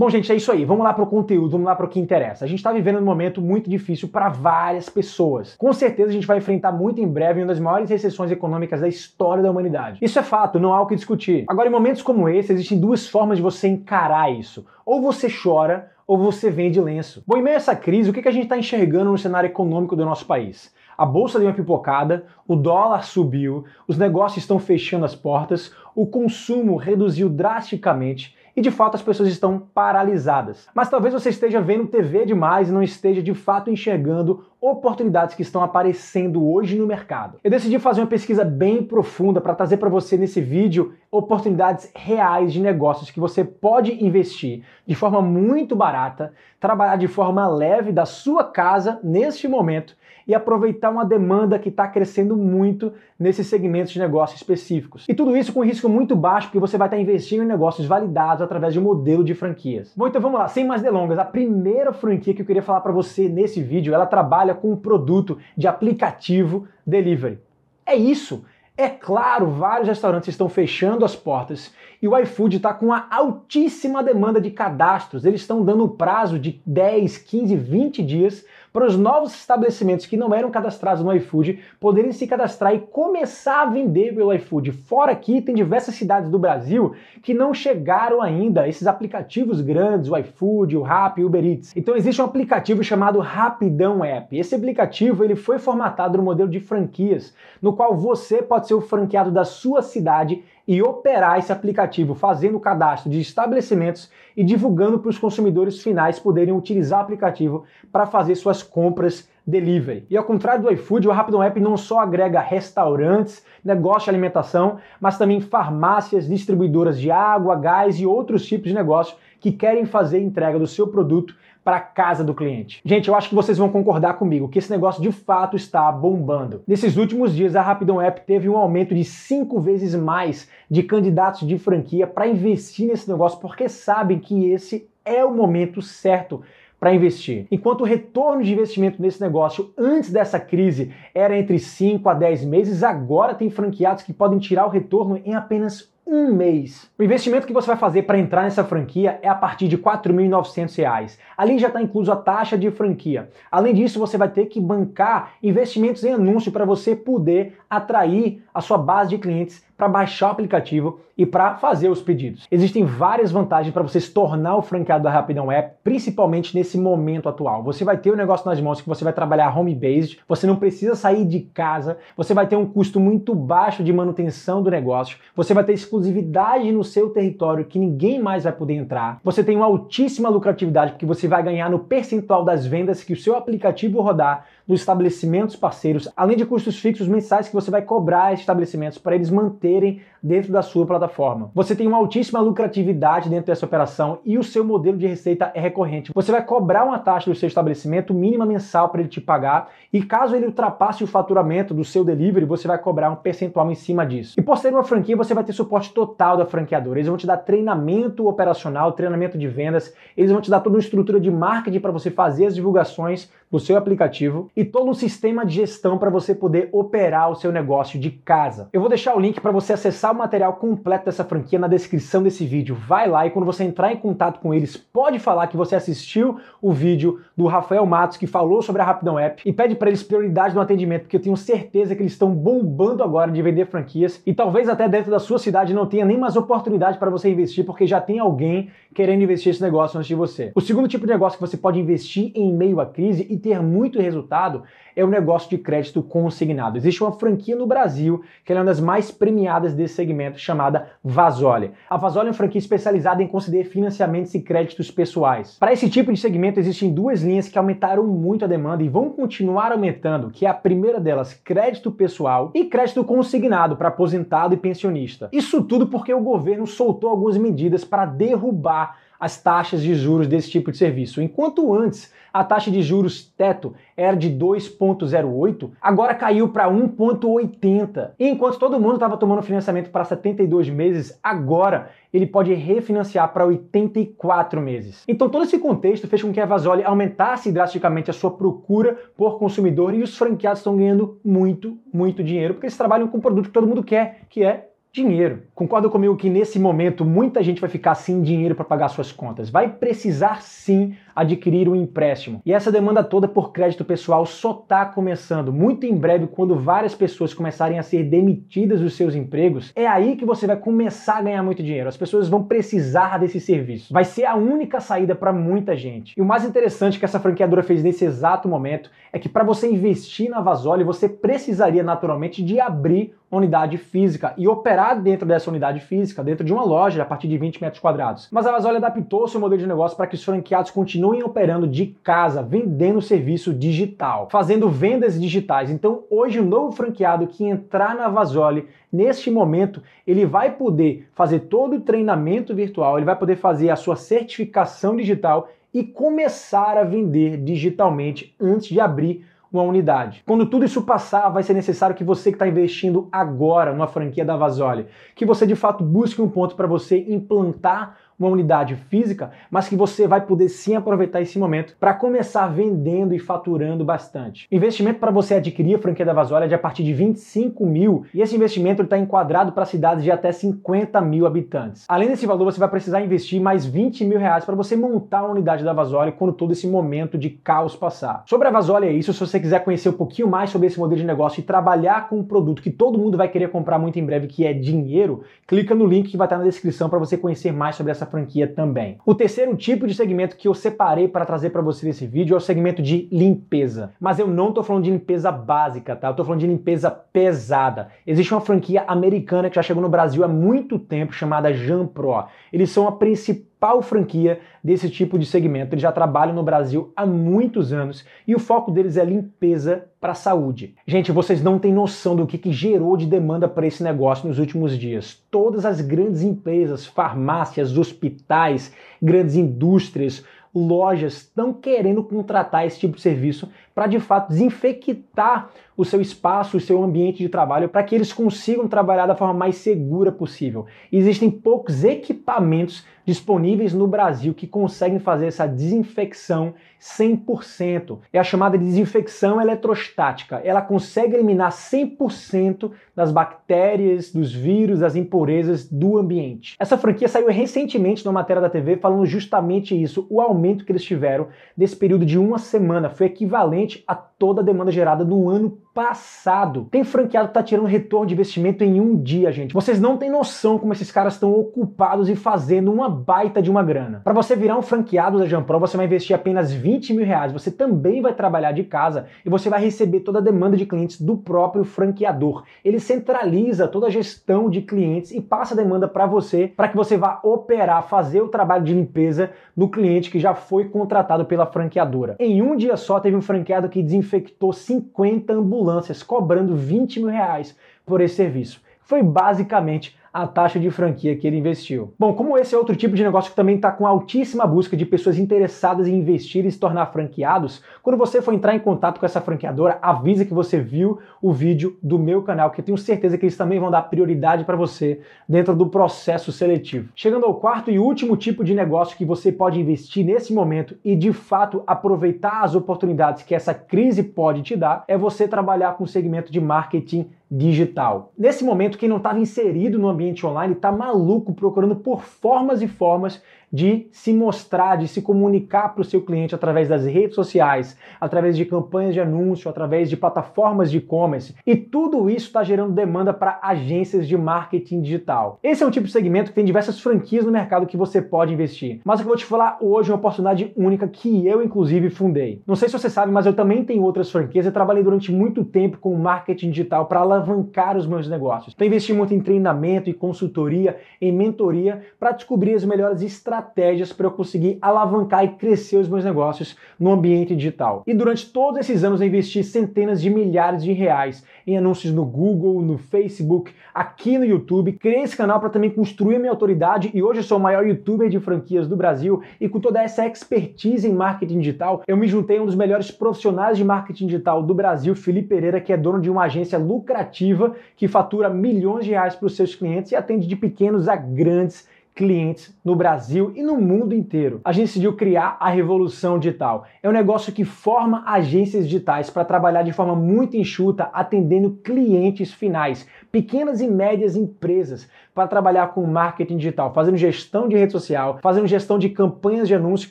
Bom, gente, é isso aí. Vamos lá para o conteúdo, vamos lá para o que interessa. A gente está vivendo um momento muito difícil para várias pessoas. Com certeza a gente vai enfrentar muito em breve uma das maiores recessões econômicas da história da humanidade. Isso é fato, não há o que discutir. Agora, em momentos como esse, existem duas formas de você encarar isso. Ou você chora, ou você vende lenço. Bom, em meio a essa crise, o que a gente está enxergando no cenário econômico do nosso país? A bolsa deu uma pipocada, o dólar subiu, os negócios estão fechando as portas, o consumo reduziu drasticamente e de fato as pessoas estão paralisadas. Mas talvez você esteja vendo TV demais e não esteja de fato enxergando oportunidades que estão aparecendo hoje no mercado. Eu decidi fazer uma pesquisa bem profunda para trazer para você nesse vídeo oportunidades reais de negócios que você pode investir de forma muito barata, trabalhar de forma leve da sua casa neste momento e aproveitar uma demanda que está crescendo muito nesses segmentos de negócios específicos. E tudo isso com risco muito baixo, porque você vai estar investindo em negócios validados através de um modelo de franquias. Bom, então vamos lá, sem mais delongas. A primeira franquia que eu queria falar para você nesse vídeo, ela trabalha com um produto de aplicativo delivery. É isso. É claro, vários restaurantes estão fechando as portas e o iFood está com uma altíssima demanda de cadastros. Eles estão dando prazo de 10, 15, 20 dias para os novos estabelecimentos que não eram cadastrados no iFood poderem se cadastrar e começar a vender pelo iFood. Fora aqui, tem diversas cidades do Brasil que não chegaram ainda esses aplicativos grandes, o iFood, o Rappi, o Uber Eats. Então existe um aplicativo chamado Rapidão App. Esse aplicativo ele foi formatado no modelo de franquias, no qual você pode ser o franqueado da sua cidade e operar esse aplicativo, fazendo o cadastro de estabelecimentos e divulgando para os consumidores finais poderem utilizar o aplicativo para fazer suas compras delivery. E ao contrário do iFood, o Rapidão App não só agrega restaurantes, negócio de alimentação, mas também farmácias, distribuidoras de água, gás e outros tipos de negócio que querem fazer entrega do seu produto para casa do cliente. Gente, eu acho que vocês vão concordar comigo que esse negócio de fato está bombando. Nesses últimos dias, a Rapidão App teve um aumento de cinco vezes mais de candidatos de franquia para investir nesse negócio, porque sabem que esse é o momento certo para investir. Enquanto o retorno de investimento nesse negócio antes dessa crise era entre 5 a 10 meses, agora tem franqueados que podem tirar o retorno em apenas um mês. O investimento que você vai fazer para entrar nessa franquia é a partir de R$ 4.900. Ali já está incluso a taxa de franquia. Além disso, você vai ter que bancar investimentos em anúncio para você poder atrair a sua base de clientes para baixar o aplicativo e para fazer os pedidos. Existem várias vantagens para você se tornar o franqueado da Rapidão App, principalmente nesse momento atual. Você vai ter o um negócio nas mãos que você vai trabalhar home-based, você não precisa sair de casa, você vai ter um custo muito baixo de manutenção do negócio, você vai ter exclusividade no seu território que ninguém mais vai poder entrar, você tem uma altíssima lucratividade porque você vai ganhar no percentual das vendas que o seu aplicativo rodar dos estabelecimentos parceiros, além de custos fixos mensais que você vai cobrar estabelecimentos para eles manterem dentro da sua plataforma. Você tem uma altíssima lucratividade dentro dessa operação e o seu modelo de receita é recorrente. Você vai cobrar uma taxa do seu estabelecimento mínima mensal para ele te pagar e caso ele ultrapasse o faturamento do seu delivery, você vai cobrar um percentual em cima disso. E por ser uma franquia, você vai ter suporte total da franqueadora. Eles vão te dar treinamento operacional, treinamento de vendas, eles vão te dar toda uma estrutura de marketing para você fazer as divulgações do seu aplicativo e todo um sistema de gestão para você poder operar o seu negócio de casa. Eu vou deixar o link para você acessar o material completo dessa franquia na descrição desse vídeo. Vai lá e quando você entrar em contato com eles, pode falar que você assistiu o vídeo do Rafael Matos que falou sobre a Rapidão App e pede para eles prioridade no atendimento, porque eu tenho certeza que eles estão bombando agora de vender franquias e talvez até dentro da sua cidade não tenha nem mais oportunidade para você investir, porque já tem alguém querendo investir esse negócio antes de você. O segundo tipo de negócio que você pode investir em meio à crise e ter muito resultado é o negócio de crédito consignado. Existe uma franquia no Brasil que é uma das mais premiadas desse segmento, chamada Vasoli. A Vasoli é uma franquia especializada em conceder financiamentos e créditos pessoais. Para esse tipo de segmento existem duas linhas que aumentaram muito a demanda e vão continuar aumentando, que é a primeira delas, crédito pessoal e crédito consignado para aposentado e pensionista. Isso tudo porque o governo soltou algumas medidas para derrubar as taxas de juros desse tipo de serviço. Enquanto antes a taxa de juros teto era de 2,08, agora caiu para 1,80. E enquanto todo mundo estava tomando financiamento para 72 meses, agora ele pode refinanciar para 84 meses. Então todo esse contexto fez com que a Vasoli aumentasse drasticamente a sua procura por consumidor e os franqueados estão ganhando muito, muito dinheiro porque eles trabalham com um produto que todo mundo quer, que é dinheiro. Concorda comigo que nesse momento muita gente vai ficar sem dinheiro para pagar suas contas? Vai precisar sim adquirir um empréstimo. E essa demanda toda por crédito pessoal só está começando. Muito em breve, quando várias pessoas começarem a ser demitidas dos seus empregos, é aí que você vai começar a ganhar muito dinheiro. As pessoas vão precisar desse serviço. Vai ser a única saída para muita gente. E o mais interessante que essa franqueadora fez nesse exato momento é que para você investir na Vasoli, você precisaria naturalmente de abrir unidade física e operar dentro dessa unidade física, dentro de uma loja a partir de 20 metros quadrados. Mas a Vasoli adaptou seu modelo de negócio para que os franqueados continuem operando de casa, vendendo serviço digital, fazendo vendas digitais. Então, hoje o novo franqueado que entrar na Vasoli Neste momento, ele vai poder fazer todo o treinamento virtual, ele vai poder fazer a sua certificação digital e começar a vender digitalmente antes de abrir uma unidade. Quando tudo isso passar, vai ser necessário que você que está investindo agora numa franquia da Vasoli, que você de fato busque um ponto para você implantar uma unidade física, mas que você vai poder sim aproveitar esse momento para começar vendendo e faturando bastante. investimento para você adquirir a franquia da Vasólia é de a partir de 25 mil e esse investimento está enquadrado para cidades de até 50 mil habitantes. Além desse valor, você vai precisar investir mais 20 mil reais para você montar a unidade da Vasólia quando todo esse momento de caos passar. Sobre a Vasólia é isso. Se você quiser conhecer um pouquinho mais sobre esse modelo de negócio e trabalhar com um produto que todo mundo vai querer comprar muito em breve, que é dinheiro, clica no link que vai estar na descrição para você conhecer mais sobre essa franquia também. O terceiro tipo de segmento que eu separei para trazer para você nesse vídeo é o segmento de limpeza. Mas eu não estou falando de limpeza básica, tá? Eu estou falando de limpeza pesada. Existe uma franquia americana que já chegou no Brasil há muito tempo chamada Jampro. Eles são a principal principal franquia desse tipo de segmento. Eles já trabalham no Brasil há muitos anos e o foco deles é limpeza para a saúde. Gente, vocês não têm noção do que, que gerou de demanda para esse negócio nos últimos dias. Todas as grandes empresas, farmácias, hospitais, grandes indústrias, lojas estão querendo contratar esse tipo de serviço para de fato desinfectar o seu espaço, o seu ambiente de trabalho, para que eles consigam trabalhar da forma mais segura possível. Existem poucos equipamentos disponíveis no Brasil que conseguem fazer essa desinfecção 100%. É a chamada desinfecção eletrostática. Ela consegue eliminar 100% das bactérias, dos vírus, das impurezas do ambiente. Essa franquia saiu recentemente numa matéria da TV falando justamente isso, o aumento que eles tiveram desse período de uma semana foi equivalente a toda a demanda gerada no ano passado. Tem franqueado que tá tirando retorno de investimento em um dia, gente. Vocês não têm noção como esses caras estão ocupados e fazendo uma baita de uma grana. Para você virar um franqueado da Jampro, você vai investir apenas 20 mil reais. Você também vai trabalhar de casa e você vai receber toda a demanda de clientes do próprio franqueador. Ele centraliza toda a gestão de clientes e passa a demanda para você, para que você vá operar, fazer o trabalho de limpeza no cliente que já foi contratado pela franqueadora. Em um dia só, teve um franqueado que desinfectou 50 ambulâncias, cobrando 20 mil reais por esse serviço. Foi basicamente a taxa de franquia que ele investiu. Bom, como esse é outro tipo de negócio que também está com altíssima busca de pessoas interessadas em investir e se tornar franqueados, quando você for entrar em contato com essa franqueadora, avisa que você viu o vídeo do meu canal, que eu tenho certeza que eles também vão dar prioridade para você dentro do processo seletivo. Chegando ao quarto e último tipo de negócio que você pode investir nesse momento e de fato aproveitar as oportunidades que essa crise pode te dar, é você trabalhar com o segmento de marketing digital. Nesse momento, quem não estava inserido no ambiente online está maluco procurando por formas e formas de se mostrar, de se comunicar para o seu cliente através das redes sociais, através de campanhas de anúncio, através de plataformas de e-commerce. E tudo isso está gerando demanda para agências de marketing digital. Esse é um tipo de segmento que tem diversas franquias no mercado que você pode investir. Mas o que eu vou te falar hoje é uma oportunidade única que eu, inclusive, fundei. Não sei se você sabe, mas eu também tenho outras franquias e trabalhei durante muito tempo com marketing digital para alavancar os meus negócios. Então, investi muito em treinamento e consultoria, em mentoria, para descobrir as melhores estratégias estratégias para eu conseguir alavancar e crescer os meus negócios no ambiente digital. E durante todos esses anos eu investi centenas de milhares de reais em anúncios no Google, no Facebook, aqui no YouTube. Criei esse canal para também construir minha autoridade e hoje eu sou o maior youtuber de franquias do Brasil e com toda essa expertise em marketing digital, eu me juntei a um dos melhores profissionais de marketing digital do Brasil, Felipe Pereira, que é dono de uma agência lucrativa que fatura milhões de reais para os seus clientes e atende de pequenos a grandes clientes no Brasil e no mundo inteiro. A gente decidiu criar a Revolução Digital. É um negócio que forma agências digitais para trabalhar de forma muito enxuta, atendendo clientes finais, pequenas e médias empresas, para trabalhar com marketing digital, fazendo gestão de rede social, fazendo gestão de campanhas de anúncio,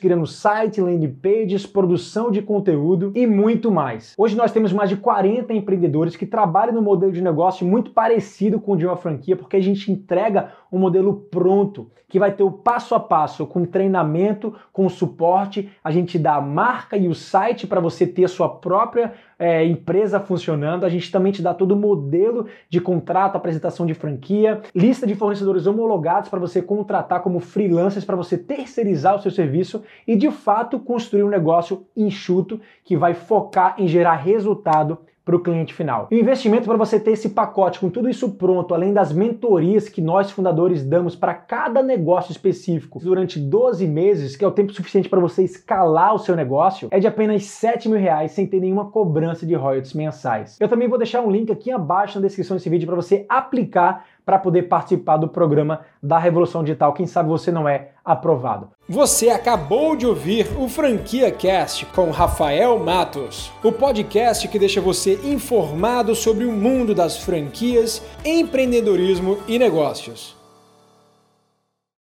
criando site, landing pages, produção de conteúdo e muito mais. Hoje nós temos mais de 40 empreendedores que trabalham no modelo de negócio muito parecido com o de uma franquia, porque a gente entrega um modelo pronto que vai ter o passo a passo com treinamento, com suporte. A gente dá a marca e o site para você ter a sua própria é, empresa funcionando. A gente também te dá todo o modelo de contrato, apresentação de franquia, lista de fornecedores homologados para você contratar como freelancers, para você terceirizar o seu serviço e de fato construir um negócio enxuto que vai focar em gerar resultado para o cliente final. E o investimento para você ter esse pacote com tudo isso pronto, além das mentorias que nós fundadores damos para cada negócio específico durante 12 meses, que é o tempo suficiente para você escalar o seu negócio, é de apenas 7 mil reais sem ter nenhuma cobrança de royalties mensais. Eu também vou deixar um link aqui abaixo na descrição desse vídeo para você aplicar para poder participar do programa da Revolução Digital. Quem sabe você não é aprovado. Você acabou de ouvir o Franquia Cast com Rafael Matos, o podcast que deixa você informado sobre o mundo das franquias, empreendedorismo e negócios.